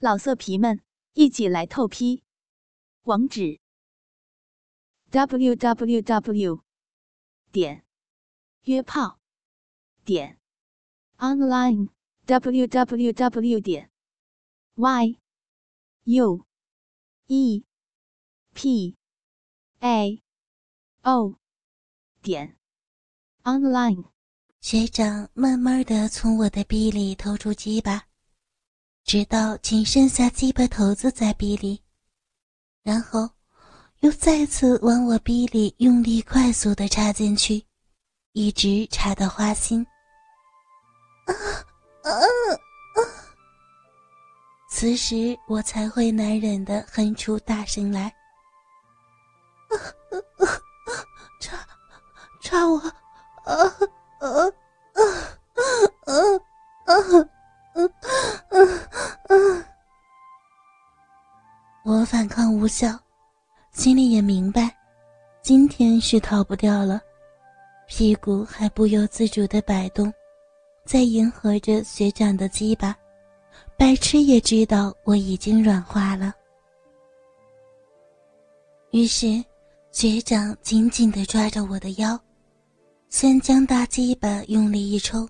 老色皮们，一起来透批！网址：w w w 点约炮点 online w w w 点 y u e p a o 点 online。学长慢慢的从我的逼里掏出鸡巴。直到仅剩下鸡巴头子在逼里，然后又再次往我逼里用力快速的插进去，一直插到花心。啊啊啊！此时我才会难忍的哼出大声来。啊啊啊！插插我！啊啊啊啊啊！我反抗无效，心里也明白，今天是逃不掉了。屁股还不由自主的摆动，在迎合着学长的鸡巴。白痴也知道我已经软化了。于是，学长紧紧的抓着我的腰，先将大鸡巴用力一抽。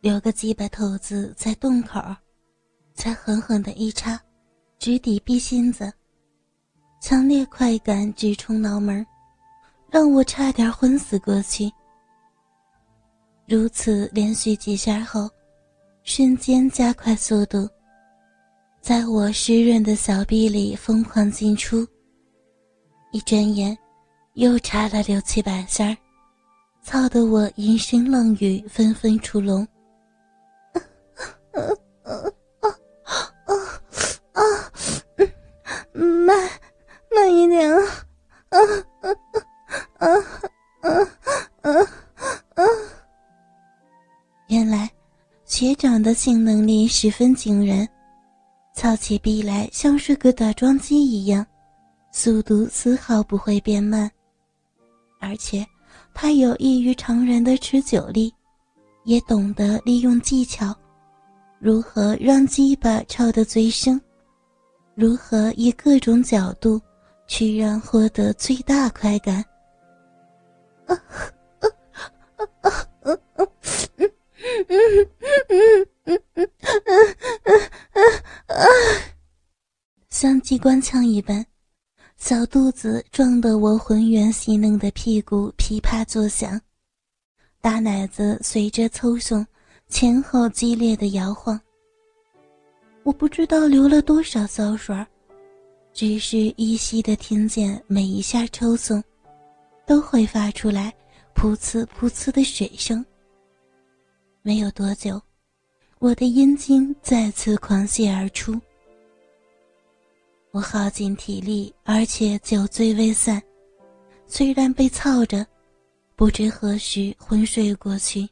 留个鸡巴头子在洞口，才狠狠的一插，直抵逼心子。强烈快感直冲脑门，让我差点昏死过去。如此连续几下后，瞬间加快速度，在我湿润的小臂里疯狂进出。一转眼，又插了六七百下操得我淫声浪语纷纷出笼。的性能力十分惊人，操起臂来像是个打桩机一样，速度丝毫不会变慢，而且他有异于常人的持久力，也懂得利用技巧。如何让鸡巴抽得最深？如何以各种角度去让获得最大快感？啊官腔一般，小肚子撞得我浑圆细嫩的屁股噼啪作响，大奶子随着抽送。前后激烈的摇晃，我不知道流了多少骚水只是依稀的听见每一下抽送，都会发出来噗呲噗呲的水声。没有多久，我的阴茎再次狂泻而出，我耗尽体力，而且酒醉未散，虽然被操着，不知何时昏睡过去。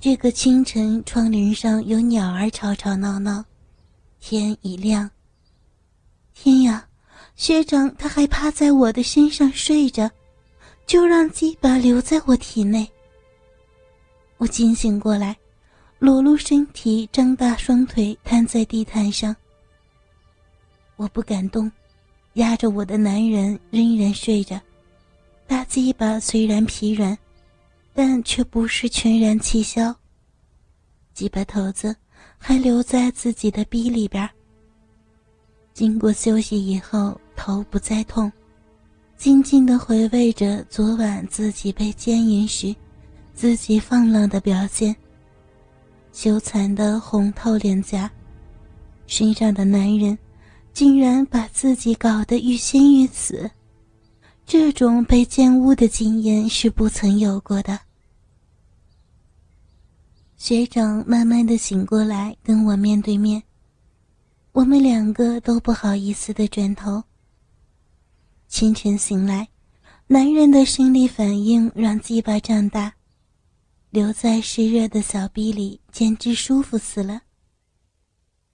这个清晨，窗帘上有鸟儿吵吵闹闹，天已亮。天呀，学长他还趴在我的身上睡着，就让鸡巴留在我体内。我惊醒过来，裸露身体，张大双腿瘫在地毯上。我不敢动，压着我的男人仍然睡着，大鸡巴虽然疲软。但却不是全然气消。鸡巴头子还留在自己的逼里边。经过休息以后，头不再痛，静静的回味着昨晚自己被奸淫时，自己放浪的表现。羞惭的红透脸颊，身上的男人，竟然把自己搞得欲仙欲死。这种被奸污的经验是不曾有过的。学长慢慢的醒过来，跟我面对面。我们两个都不好意思的转头。清晨醒来，男人的生理反应让鸡巴胀大，留在湿热的小臂里，简直舒服死了。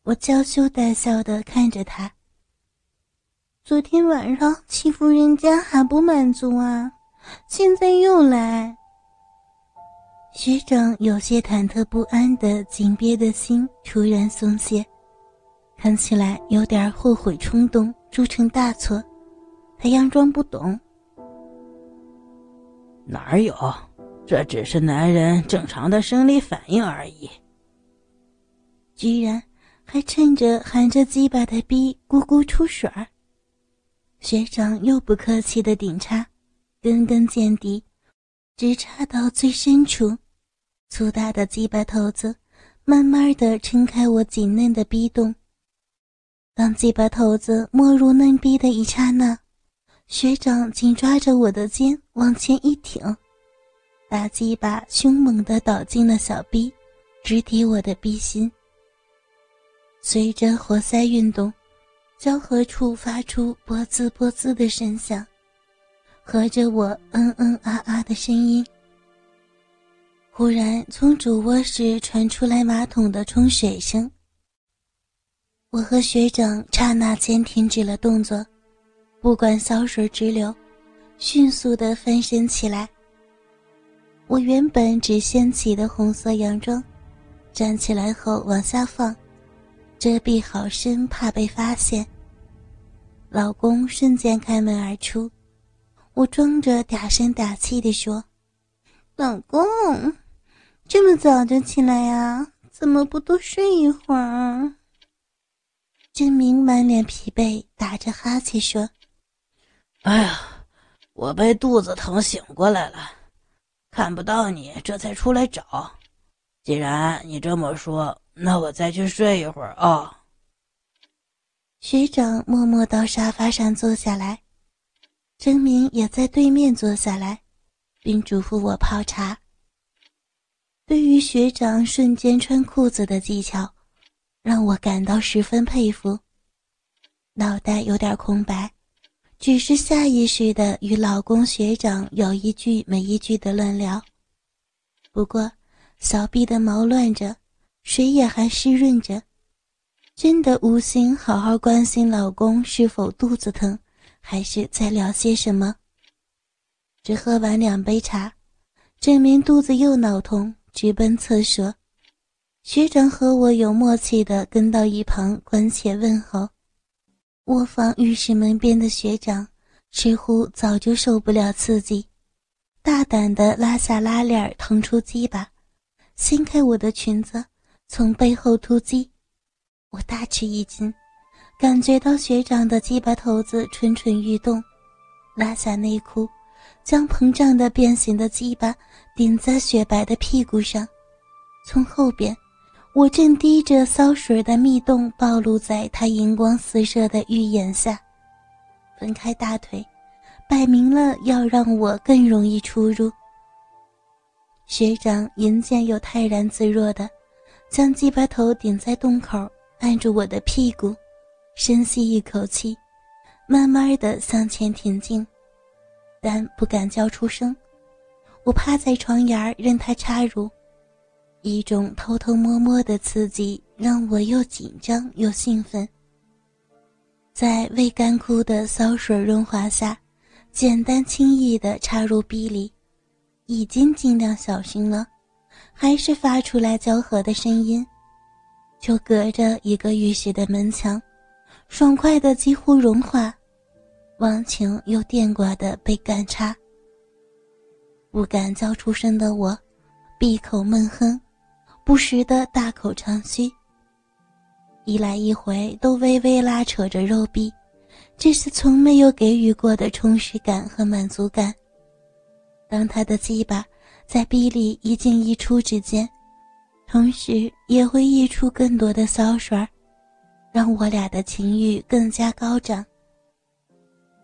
我娇羞带笑的看着他。昨天晚上欺负人家还不满足啊，现在又来。学长有些忐忑不安的紧憋的心突然松懈，看起来有点后悔冲动铸成大错。他佯装不懂。哪有？这只是男人正常的生理反应而已。居然还趁着含着鸡巴的逼咕咕出水儿。学长又不客气的顶插，根根见底，直插到最深处。粗大的鸡巴头子慢慢的撑开我紧嫩的逼洞。当鸡巴头子没入嫩逼的一刹那，学长紧抓着我的肩往前一挺。大鸡巴凶猛地倒进了小臂，直抵我的臂心。随着活塞运动，交合处发出“啵滋啵滋”的声响，和着我“嗯嗯啊啊”的声音。忽然，从主卧室传出来马桶的冲水声。我和学长刹那间停止了动作，不管骚水直流，迅速地翻身起来。我原本只掀起的红色洋装，站起来后往下放，遮蔽好身，怕被发现。老公瞬间开门而出，我装着嗲声嗲气地说：“老公，这么早就起来呀？怎么不多睡一会儿？”郑明满脸疲惫，打着哈欠说：“哎呀，我被肚子疼醒过来了。”看不到你，这才出来找。既然你这么说，那我再去睡一会儿啊。学长默默到沙发上坐下来，真明也在对面坐下来，并嘱咐我泡茶。对于学长瞬间穿裤子的技巧，让我感到十分佩服。脑袋有点空白。只是下意识的与老公学长有一句没一句的乱聊。不过，小臂的毛乱着，水也还湿润着，真的无心好好关心老公是否肚子疼，还是在聊些什么。只喝完两杯茶，证明肚子又闹痛，直奔厕所。学长和我有默契的跟到一旁关切问候。卧房浴室门边的学长似乎早就受不了刺激，大胆地拉下拉链，腾出鸡巴，掀开我的裙子，从背后突击。我大吃一惊，感觉到学长的鸡巴头子蠢蠢欲动，拉下内裤，将膨胀的变形的鸡巴顶在雪白的屁股上，从后边。我正滴着骚水的蜜洞暴露在他银光四射的玉眼下，分开大腿，摆明了要让我更容易出入。学长银剑又泰然自若的将鸡巴头顶在洞口，按住我的屁股，深吸一口气，慢慢的向前挺进，但不敢叫出声。我趴在床沿任他插入。一种偷偷摸摸的刺激让我又紧张又兴奋。在未干枯的骚水润滑下，简单轻易地插入壁里，已经尽量小心了，还是发出来交合的声音。就隔着一个浴室的门墙，爽快的几乎融化，忘情又电挂的被干插。不敢叫出声的我，闭口闷哼。不时的大口长吁，一来一回都微微拉扯着肉壁，这是从没有给予过的充实感和满足感。当他的鸡巴在壁里一进一出之间，同时也会溢出更多的骚水，让我俩的情欲更加高涨。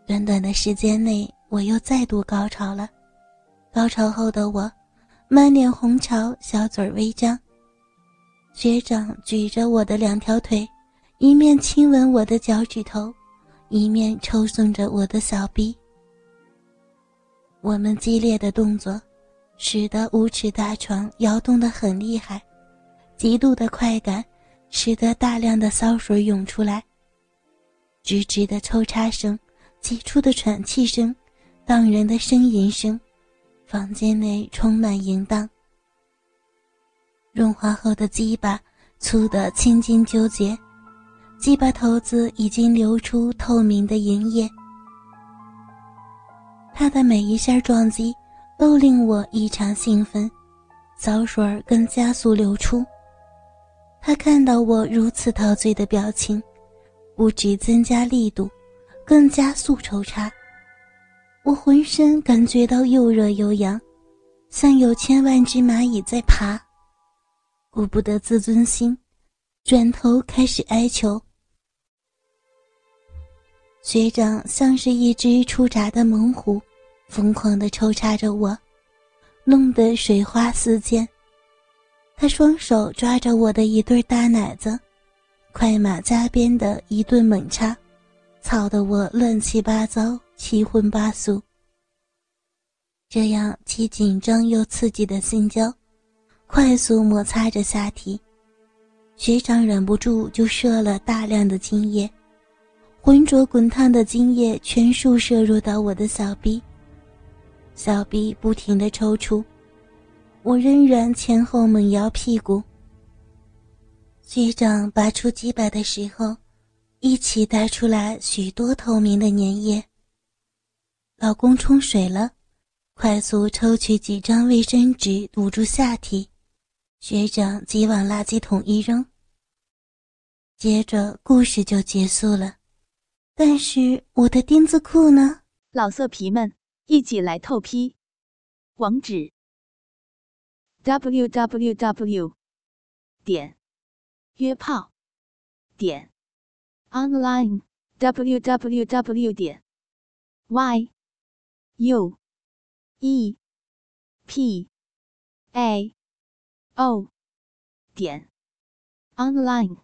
短短的时间内，我又再度高潮了。高潮后的我，满脸红潮，小嘴微张。学长举着我的两条腿，一面亲吻我的脚趾头，一面抽送着我的小臂。我们激烈的动作，使得五尺大床摇动得很厉害，极度的快感，使得大量的骚水涌出来。吱吱的抽插声，急促的喘气声，荡人的呻吟声，房间内充满淫荡。润滑后的鸡巴粗得青筋纠结，鸡巴头子已经流出透明的银液。他的每一下撞击都令我异常兴奋，骚水更加速流出。他看到我如此陶醉的表情，不止增加力度，更加速抽插。我浑身感觉到又热又痒，像有千万只蚂蚁在爬。顾不得自尊心，转头开始哀求。学长像是一只出闸的猛虎，疯狂地抽插着我，弄得水花四溅。他双手抓着我的一对大奶子，快马加鞭的一顿猛插，操得我乱七八糟、七荤八素。这样既紧张又刺激的性交，快速摩擦着下体，学长忍不住就射了大量的精液。浑浊滚烫的精液全数射入到我的小臂，小臂不停的抽搐，我仍然前后猛摇屁股。学长拔出鸡巴的时候，一起带出来许多透明的粘液。老公冲水了，快速抽取几张卫生纸堵住下体，学长即往垃圾桶一扔。接着故事就结束了。但是我的钉子裤呢？老色皮们，一起来透批！网址：w w w 点约炮点 online w w w 点 y u e p a o 点 online。